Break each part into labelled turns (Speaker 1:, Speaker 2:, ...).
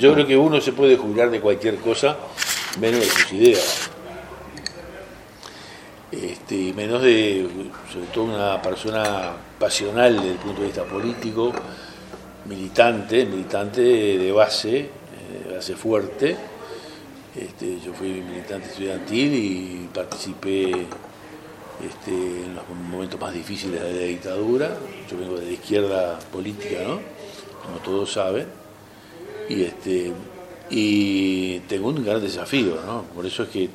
Speaker 1: Yo creo que uno se puede jubilar de cualquier cosa, menos de sus ideas. Este, menos de, sobre todo, una persona pasional desde el punto de vista político, militante, militante de base, eh, de base fuerte. Este, yo fui militante estudiantil y participé este, en los momentos más difíciles de la dictadura. Yo vengo de la izquierda política, ¿no? como todos saben, y, este, y tengo un gran desafío, ¿no? por eso es que eh,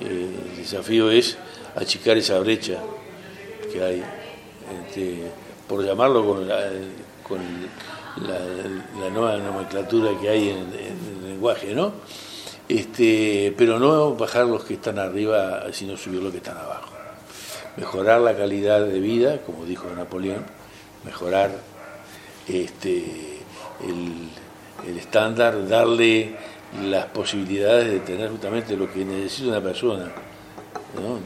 Speaker 1: el desafío es achicar esa brecha que hay, este, por llamarlo con la, con la, nueva nomenclatura que hay en, el lenguaje, ¿no? Este, pero no bajar los que están arriba, sino subir los que están abajo. Mejorar la calidad de vida, como dijo Napoleón, mejorar este, el, el estándar, darle las posibilidades de tener justamente lo que necesita una persona,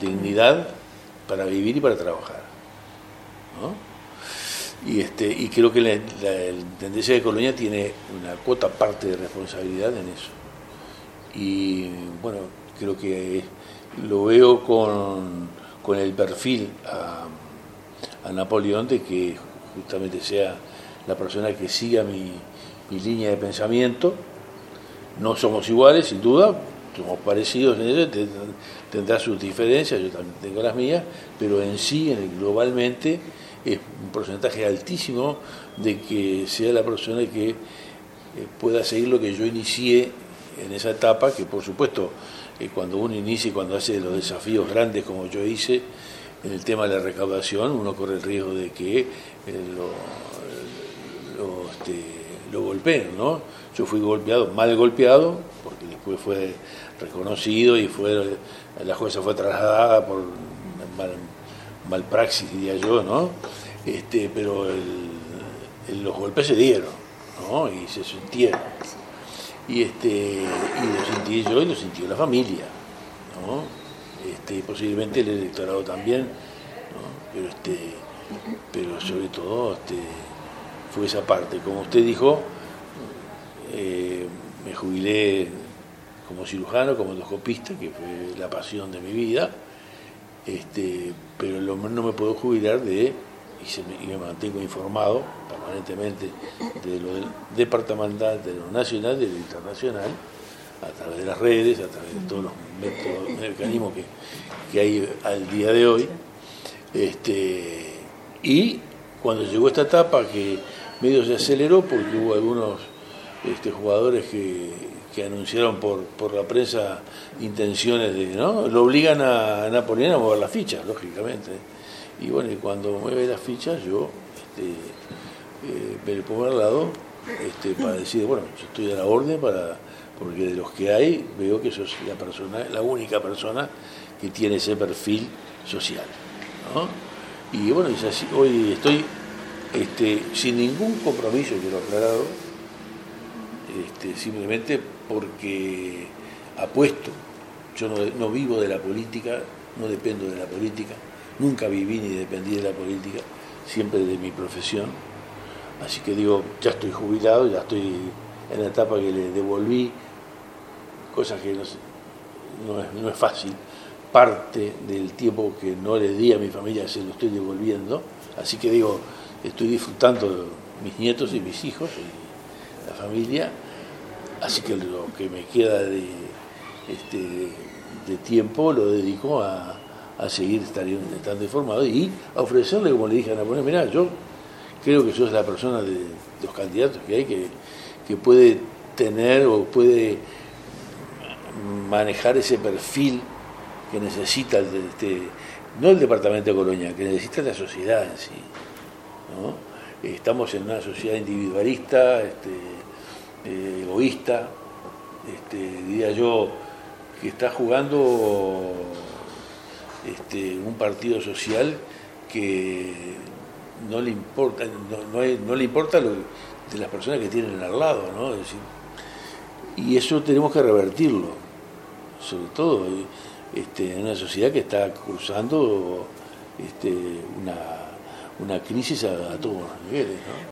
Speaker 1: dignidad para vivir y para trabajar. Y, este, y creo que la, tendencia de Colonia tiene una cuota parte de responsabilidad en eso. Y bueno, creo que lo veo con, con el perfil a, a, Napoleón de que justamente sea la persona que siga mi, mi línea de pensamiento. No somos iguales, sin duda, somos parecidos en eso, tendrá sus diferencias, yo también tengo las mías, pero en sí, globalmente, es un porcentaje altísimo de que sea la persona que eh, pueda seguir lo que yo inicié en esa etapa, que por supuesto, eh, cuando uno inicia y cuando hace los desafíos grandes como yo hice, en el tema de la recaudación, uno corre el riesgo de que eh, lo, este, lo golpeen, ¿no? Yo fui golpeado, mal golpeado, porque después fue reconocido y fue la jueza fue trasladada por mal, praxis, diría yo, ¿no? Este, pero los golpes se dieron, ¿no? Y se sintieron. Y, este, y lo sentí yo y lo sintió la familia, ¿no? Este, posiblemente el electorado también, ¿no? Pero, este, pero sobre todo este, fue esa parte. Como usted dijo, eh, me jubilé como cirujano, como endoscopista, que fue la pasión de mi vida, este, pero no me puedo jubilar de, y, me, mantengo informado permanentemente de lo departamental, de lo nacional, de lo internacional, a través de las redes, a través de todos los mecanismos que, que hay al día de hoy. Este, y cuando llegó esta etapa que medio se aceleró porque hubo algunos este, jugadores que que anunciaron por, por la prensa intenciones de, ¿no? Lo obligan a, Napoleón a mover las fichas, lógicamente. Y bueno, y cuando mueve las fichas, yo este, eh, me pongo al lado este, para decir, bueno, yo estoy a la orden para, porque de los que hay veo que sos la persona, la única persona que tiene ese perfil social. ¿no? Y bueno, hoy estoy este, sin ningún compromiso, quiero aclarado, este, simplemente porque apuesto, yo no, vivo de la política, no dependo de la política, nunca viví ni dependí de la política, siempre de mi profesión, así que digo, ya estoy jubilado, ya estoy en la etapa que le devolví, cosas que no, es, no es fácil, parte del tiempo que no le di a mi familia se lo estoy devolviendo, así que digo, estoy disfrutando mis nietos y mis hijos y la familia, Así que lo que me queda de, este, de tiempo lo dedico a, seguir estando informado y a ofrecerle, como le dije a Napoleón, mirá, yo creo que sos la persona de, los candidatos que hay que, que puede tener o puede manejar ese perfil que necesita este, no el departamento de Colonia, que necesita la sociedad en sí. Estamos en una sociedad individualista, este, eh, egoísta, este, diría yo, que está jugando este, un partido social que no le importa, no, le importa lo de las personas que tienen al lado, ¿no? y eso tenemos que revertirlo, sobre todo este, en una sociedad que está cruzando una, una crisis a, a todos los niveles. ¿no?